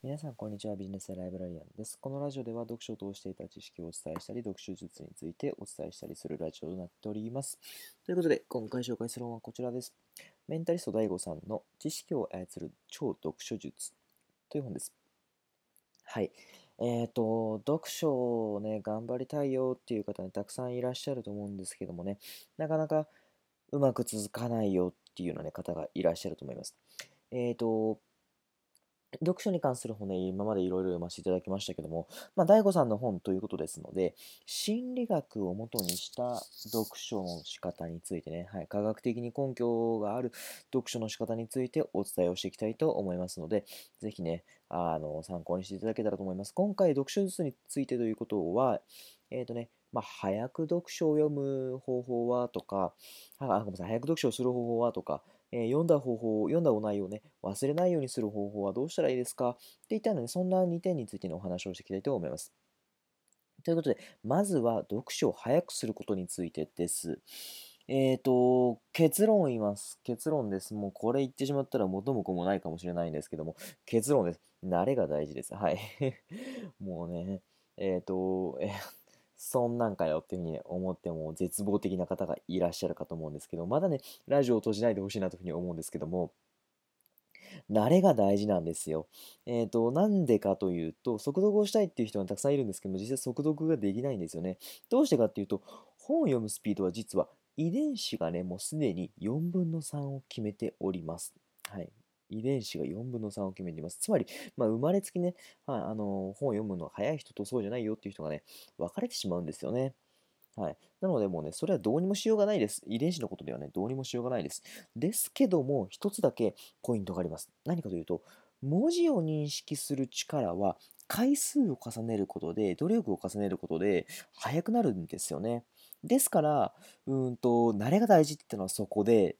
皆さん、こんにちは。ビジネスライブラリアンです。このラジオでは読書を通していた知識をお伝えしたり、読書術についてお伝えしたりするラジオとなっております。ということで、今回紹介する本はこちらです。メンタリスト DAIGO さんの知識を操る超読書術という本です。はい。えっ、ー、と、読書をね、頑張りたいよっていう方ね、たくさんいらっしゃると思うんですけどもね、なかなかうまく続かないよっていうような、ね、方がいらっしゃると思います。えっ、ー、と、読書に関する本ね、今までいろいろ読ませていただきましたけども、まあ、大悟さんの本ということですので、心理学をもとにした読書の仕方についてね、はい、科学的に根拠がある読書の仕方についてお伝えをしていきたいと思いますので、ぜひね、あの、参考にしていただけたらと思います。今回、読書術についてということは、えっ、ー、とね、まあ、早く読書を読む方法はとか、あ、ごめんなさい、早く読書をする方法はとか、えー、読んだ方法、読んだお内容をね、忘れないようにする方法はどうしたらいいですか？っていったので、そんな2点についてのお話をしていきたいと思います。ということで、まずは読書を早くすることについてです。えっ、ー、と、結論を言います。結論です。もうこれ言ってしまったら元も子もないかもしれないんですけども、結論です。慣れが大事です。はい。もうね、えっ、ー、と、えーそんなんかよっていうふうに思っても絶望的な方がいらっしゃるかと思うんですけど、まだね、ラジオを閉じないでほしいなというふうに思うんですけども、慣れが大事なんですよ。えっ、ー、と、なんでかというと、速読をしたいっていう人がたくさんいるんですけども、実際速読ができないんですよね。どうしてかっていうと、本を読むスピードは実は遺伝子がね、もうすでに4分の3を決めております。はい。遺伝子が4分の3を決めています。つまり、まあ、生まれつきね、はい、あの本を読むのが早い人とそうじゃないよっていう人がね、分かれてしまうんですよね。はい。なのでもうね、それはどうにもしようがないです。遺伝子のことではね、どうにもしようがないです。ですけども、一つだけポイントがあります。何かというと、文字を認識する力は回数を重ねることで、努力を重ねることで速くなるんですよね。ですから、うんと、慣れが大事っていうのはそこで、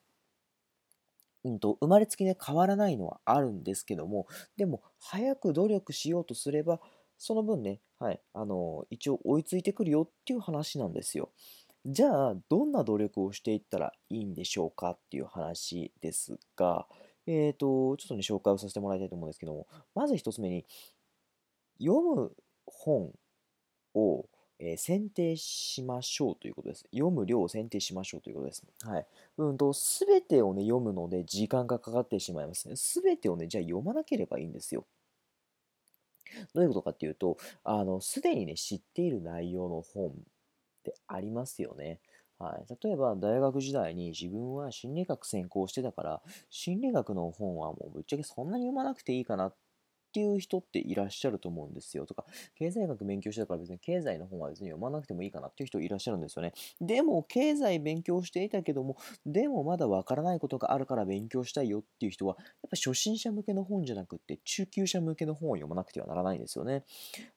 うんと、生まれつきね、変わらないのはあるんですけども、でも、早く努力しようとすれば、その分ね、はい、あの、一応追いついてくるよっていう話なんですよ。じゃあ、どんな努力をしていったらいいんでしょうかっていう話ですが、えっ、ー、と、ちょっとね、紹介をさせてもらいたいと思うんですけども、まず一つ目に、読む本を、えー、選定しましょうということです。読む量を選定しましょうということです。はい。うんと、すべてをね、読むので時間がかかってしまいます。すべてをね、じゃあ読まなければいいんですよ。どういうことかっていうと、あの、すでにね、知っている内容の本ってありますよね。はい、例えば大学時代に自分は心理学専攻してたから心理学の本はもうぶっちゃけそんなに読まなくていいかなっっていう人っていらっしゃると思うんですよ。とか、経済学勉強してたから別に経済の本は別に読まなくてもいいかなっていう人いらっしゃるんですよね。でも、経済勉強していたけども、でもまだわからないことがあるから勉強したいよっていう人は、やっぱ初心者向けの本じゃなくって、中級者向けの本を読まなくてはならないんですよね。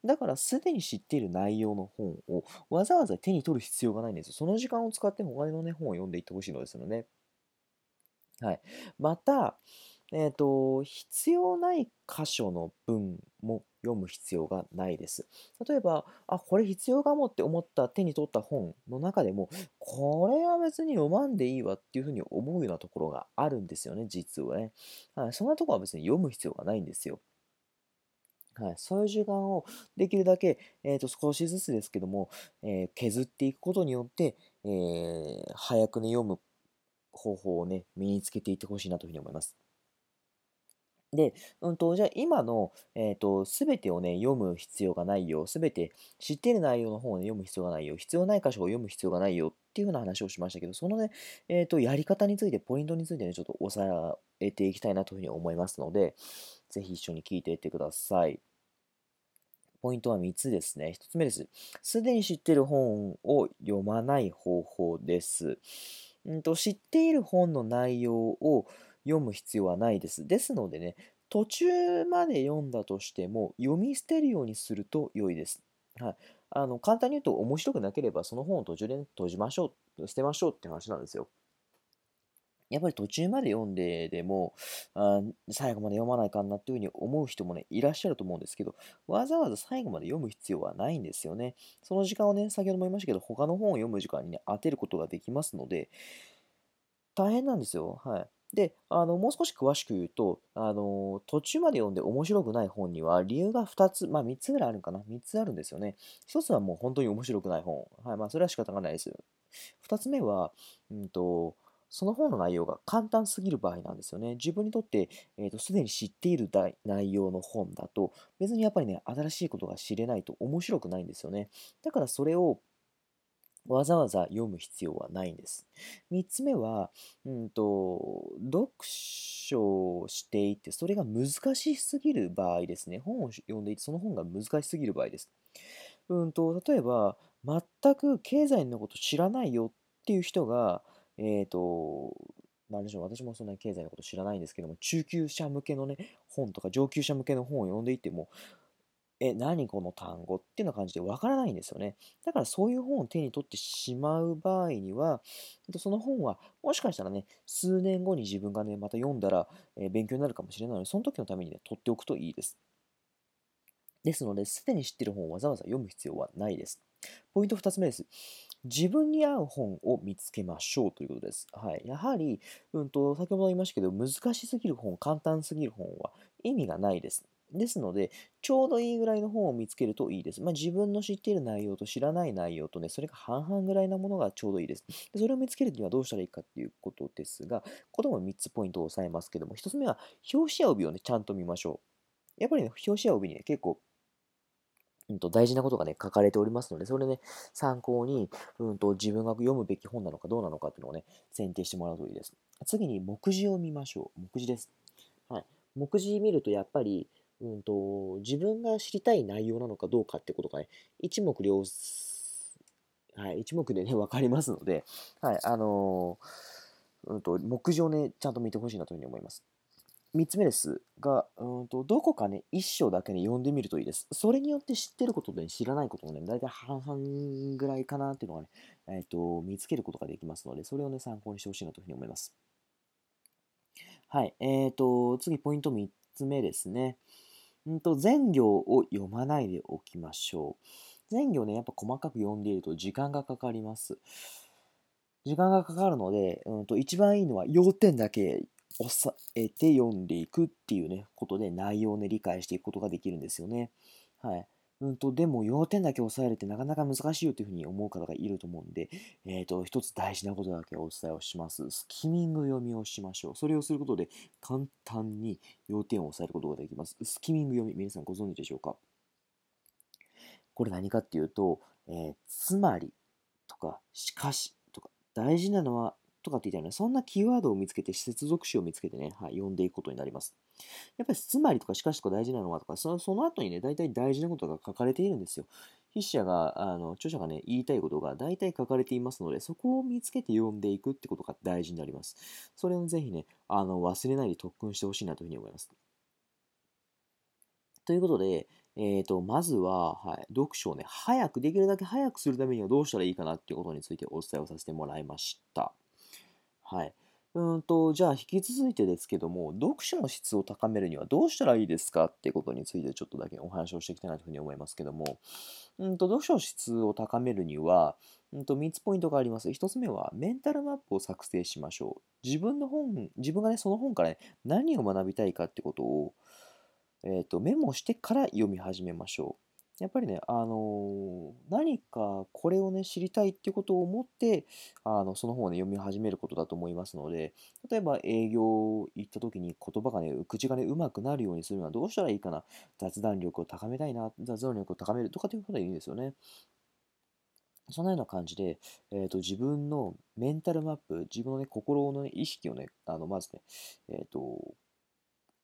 だから、すでに知っている内容の本をわざわざ手に取る必要がないんですよ。その時間を使って他のね、本を読んでいってほしいのですよね。はい。また、えっ、ー、と、必要ない箇所の文も読む必要がないです。例えば、あ、これ必要かもって思った手に取った本の中でも、これは別に読まんでいいわっていうふうに思うようなところがあるんですよね、実はね。はい、そんなとこは別に読む必要がないんですよ。はい、そういう時間をできるだけ、えー、と少しずつですけども、えー、削っていくことによって、えー、早くね読む方法をね身につけていってほしいなというふうに思います。で、うんと、じゃあ今の、えっ、ー、と、すべてをね、読む必要がないよ。すべて知っている内容の本を、ね、読む必要がないよ。必要ない箇所を読む必要がないよっていうふうな話をしましたけど、そのね、えっ、ー、と、やり方について、ポイントについてね、ちょっと押さえていきたいなというふうに思いますので、ぜひ一緒に聞いていってください。ポイントは3つですね。1つ目です。すでに知っている本を読まない方法です。うんと知っている本の内容を読む必要はないです。ですのでね、途中まで読んだとしても、読み捨てるようにすると良いです。はい。あの、簡単に言うと、面白くなければ、その本を途中で閉じましょう、捨てましょうって話なんですよ。やっぱり途中まで読んででも、あ最後まで読まないかなっていうふうに思う人もね、いらっしゃると思うんですけど、わざわざ最後まで読む必要はないんですよね。その時間をね、先ほども言いましたけど、他の本を読む時間にね、当てることができますので、大変なんですよ。はい。で、あの、もう少し詳しく言うと、あの、途中まで読んで面白くない本には理由が2つ、まあ3つぐらいあるかな。3つあるんですよね。1つはもう本当に面白くない本。はい、まあそれは仕方がないです。2つ目は、うんと、その本の内容が簡単すぎる場合なんですよね。自分にとって、えーと、すでに知っている内容の本だと、別にやっぱりね、新しいことが知れないと面白くないんですよね。だからそれをわざわざ読む必要はないんです。3つ目は、うんと、読書をしていて、それが難しすぎる場合ですね。本を読んでいて、その本が難しすぎる場合です。うんと、例えば、全く経済のこと知らないよっていう人が、え、ー、と、なんでしょう、私もそんなに経済のこと知らないんですけども、中級者向けのね、本とか上級者向けの本を読んでいても、え、何この単語っていうような感じでわからないんですよね。だからそういう本を手に取ってしまう場合には、その本はもしかしたらね、数年後に自分がね、また読んだら、え勉強になるかもしれないので、その時のためにね、取っておくといいです。ですので、すでに知ってる本をわざわざ読む必要はないです。ポイント2つ目です。自分に合う本を見つけましょうということです。はい。やはり、うんと、先ほど言いましたけど、難しすぎる本、簡単すぎる本は意味がないです。ですので、ちょうどいいぐらいの本を見つけるといいです。まあ、自分の知っている内容と知らない内容とね、それが半々ぐらいなものがちょうどいいです。でそれを見つけるにはどうしたらいいかっていうことですが、これも3つポイントを押さえますけども、1つ目は表紙や帯をね、ちゃんと見ましょう。やっぱりね、表紙や帯にね、結構うんと、大事なことがね、書かれておりますので、それね、参考に、うんと、自分が読むべき本なのかどうなのかっていうのをね、選定してもらうといいです。次に、目次を見ましょう。目次です。はい。目次見ると、やっぱり、うんと、自分が知りたい内容なのかどうかってことがね、一目瞭、はい、一目でね、わかりますので、はい、あのー、うんと、目次をね、ちゃんと見てほしいなというふうに思います。3つ目ですが、うんと、どこかね、一章だけね、読んでみるといいです。それによって知ってることで、知らないこともね、大体半々ぐらいかなっていうのがね、えっ、ー、と、見つけることができますので、それをね、参考にしてほしいなというふうに思います。はい。えっ、ー、と、次、ポイント3つ目ですね。うんと、全行を読まないでおきましょう。全行ね、やっぱ細かく読んでいると時間がかかります。時間がかかるので、うんと、一番いいのは要点だけ押さえて読んでいくっていうね、ことで内容をね、理解していくことができるんですよね。はい。うんと、でも要点だけ押さえるってなかなか難しいよっていうふうに思う方がいると思うんで、えっ、ー、と、一つ大事なことだけお伝えをします。スキミング読みをしましょう。それをすることで簡単に要点を押さえることができます。スキミング読み、皆さんご存知でしょうか？これ何かっていうと、えー、つまりとか、しかしとか、大事なのはとかって言ったよね、そんなキーワードを見つけて、接続詞を見つけてね、はい、読んでいくことになります。やっぱり、つまりとかしかしとか大事なのはとか、そのその後にね、大体大事なことが書かれているんですよ。筆者が、あの著者がね、言いたいことが大体書かれていますので、そこを見つけて読んでいくってことが大事になります。それをぜひね、あの忘れないで特訓してほしいなというふうに思います。ということで、えーと、まずは、はい、読書をね、早く、できるだけ早くするためにはどうしたらいいかなっていうことについてお伝えをさせてもらいました。はい。うんと、じゃあ引き続いてですけども、読書の質を高めるにはどうしたらいいですかっていうことについてちょっとだけお話をしていきたいなというふうに思いますけども、うんと、読書の質を高めるには、うんと、3つポイントがあります。1つ目は、メンタルマップを作成しましょう。自分の本、自分がね、その本からね、何を学びたいかってことを、えっ、ー、と、メモしてから読み始めましょう。やっぱりね、あの何かこれをね、知りたいっていうことを思って、あの、その本をね、読み始めることだと思いますので、例えば営業行った時に言葉がね、口がね、うまくなるようにするのはどうしたらいいかな。雑談力を高めたいな、雑談力を高めるとかっていうことでいいんですよね。そのような感じで、えーと、自分のメンタルマップ、自分の、ね、心の、ね、意識をね、あのまずね、えーと、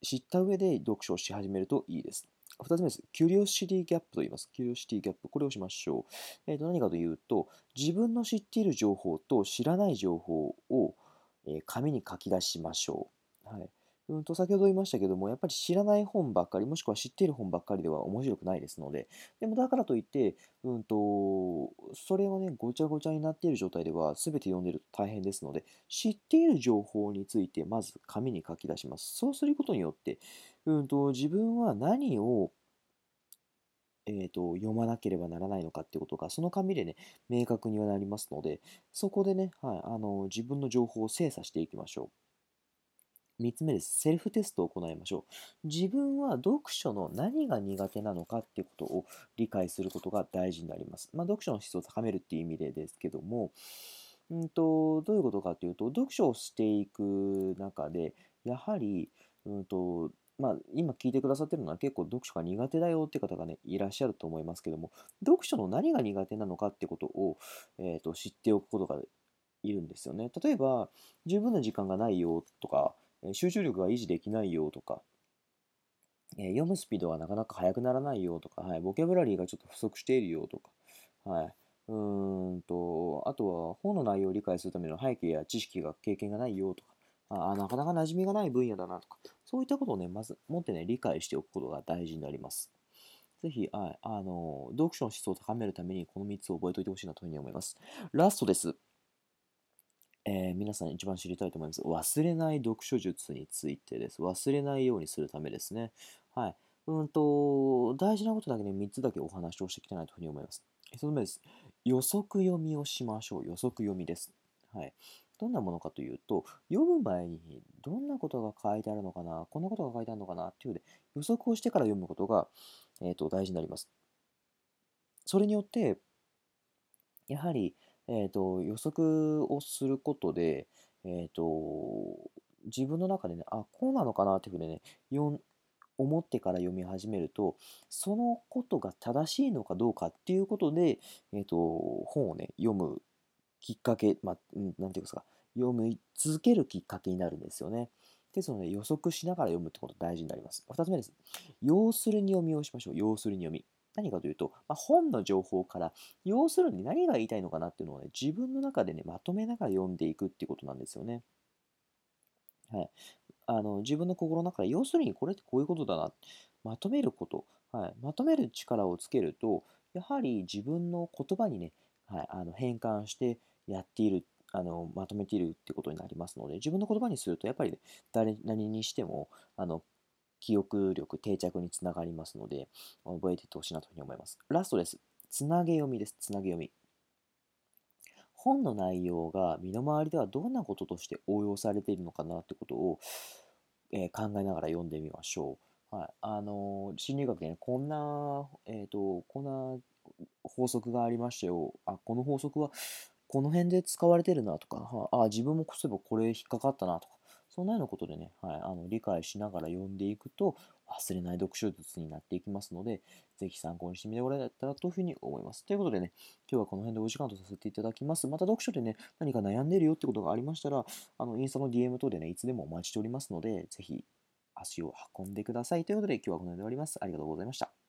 知った上で読書をし始めるといいです。2つ目です。キュリオシティギャップと言います。キュリオシティギャップ。これをしましょう。えー、と何かというと、自分の知っている情報と知らない情報を、えー、紙に書き出しましょう。はい。うんと、先ほど言いましたけども、やっぱり知らない本ばっかり、もしくは知っている本ばっかりでは面白くないですので、でもだからといって、うんと、それをね、ごちゃごちゃになっている状態では、全て読んでると大変ですので、知っている情報について、まず紙に書き出します。そうすることによって、うんと、自分は何をえーと、読まなければならないのかっていうことが、その紙でね、明確にはなりますので、そこでね、はい、あの自分の情報を精査していきましょう。3つ目です。セルフテストを行いましょう。自分は読書の何が苦手なのかっていうことを理解することが大事になります。まあ、読書の質を高めるっていう意味でですけども、うんと、どういうことかというと、読書をしていく中で、やはり、うんと、まあ、今聞いてくださってるのは結構読書が苦手だよって方がね、いらっしゃると思いますけども、読書の何が苦手なのかってことを、えー、と知っておくことがいるんですよね。例えば、十分な時間がないよとか、集中力が維持できないよとか、えー、読むスピードがなかなか速くならないよとか、はい、ボキャブラリーがちょっと不足しているよとか、はい、うんと、あとは本の内容を理解するための背景や知識が経験がないよとか、あなかなか馴染みがない分野だなとか、そういったことをね、まず持ってね、理解しておくことが大事になります。ぜひ、はい、あの、読書の質を高めるためにこの3つを覚えておいてほしいなというふうに思います。ラストです。えー、皆さん一番知りたいと思います。忘れない読書術についてです。忘れないようにするためですね。はい。うんと、大事なことだけね、3つだけお話をしていきたいなというふうに思います。1つ目です。予測読みをしましょう。予測読みです。はい。どんなものかというと、読む前にどんなことが書いてあるのかな、こんなことが書いてあるのかなっていうので予測をしてから読むことが、えーと、大事になります。それによって、やはり、えーと、予測をすることで、えーと、自分の中でね、あ、こうなのかなっていうふうにね、思ってから読み始めると、そのことが正しいのかどうかっていうことで、えーと、本をね、読むきっかけ、まあ、ていうんですか、読み続けるきっかけになるんですよね。ですので、予測しながら読むってこと大事になります。2つ目です。要するに読みをしましょう。要するに読み。何かというと、まあ、本の情報から、要するに何が言いたいのかなっていうのをね、自分の中でね、まとめながら読んでいくっていうことなんですよね。はい。あの、自分の心の中で、要するにこれってこういうことだな。まとめること。はい。まとめる力をつけると、やはり自分の言葉にね、はい、あの変換してやっている、あのまとめているってことになりますので、自分の言葉にすると、やっぱり、ね、誰何にしても、あの記憶力、定着につながりますので、覚えていってほしいなというふうに思います。ラストです。つなげ読みです。つなげ読み。本の内容が身の回りではどんなこととして応用されているのかなってことを、えー、考えながら読んでみましょう。はい。あのー、心理学でね、こんな、えっ、ー、と、こんな法則がありましたよ。あ、この法則はこの辺で使われてるなとか、はあ、自分もそういえばこれ引っかかったなとか、そんなようなことでね、はい、あの理解しながら読んでいくと、忘れない読書術になっていきますので、ぜひ参考にしてみてもらえたらというふうに思います。ということでね、今日はこの辺でお時間とさせていただきます。また読書でね、何か悩んでるよってことがありましたら、あのインスタの DM 等でね、いつでもお待ちしておりますので、ぜひ足を運んでください。ということで、今日はこの辺で終わります。ありがとうございました。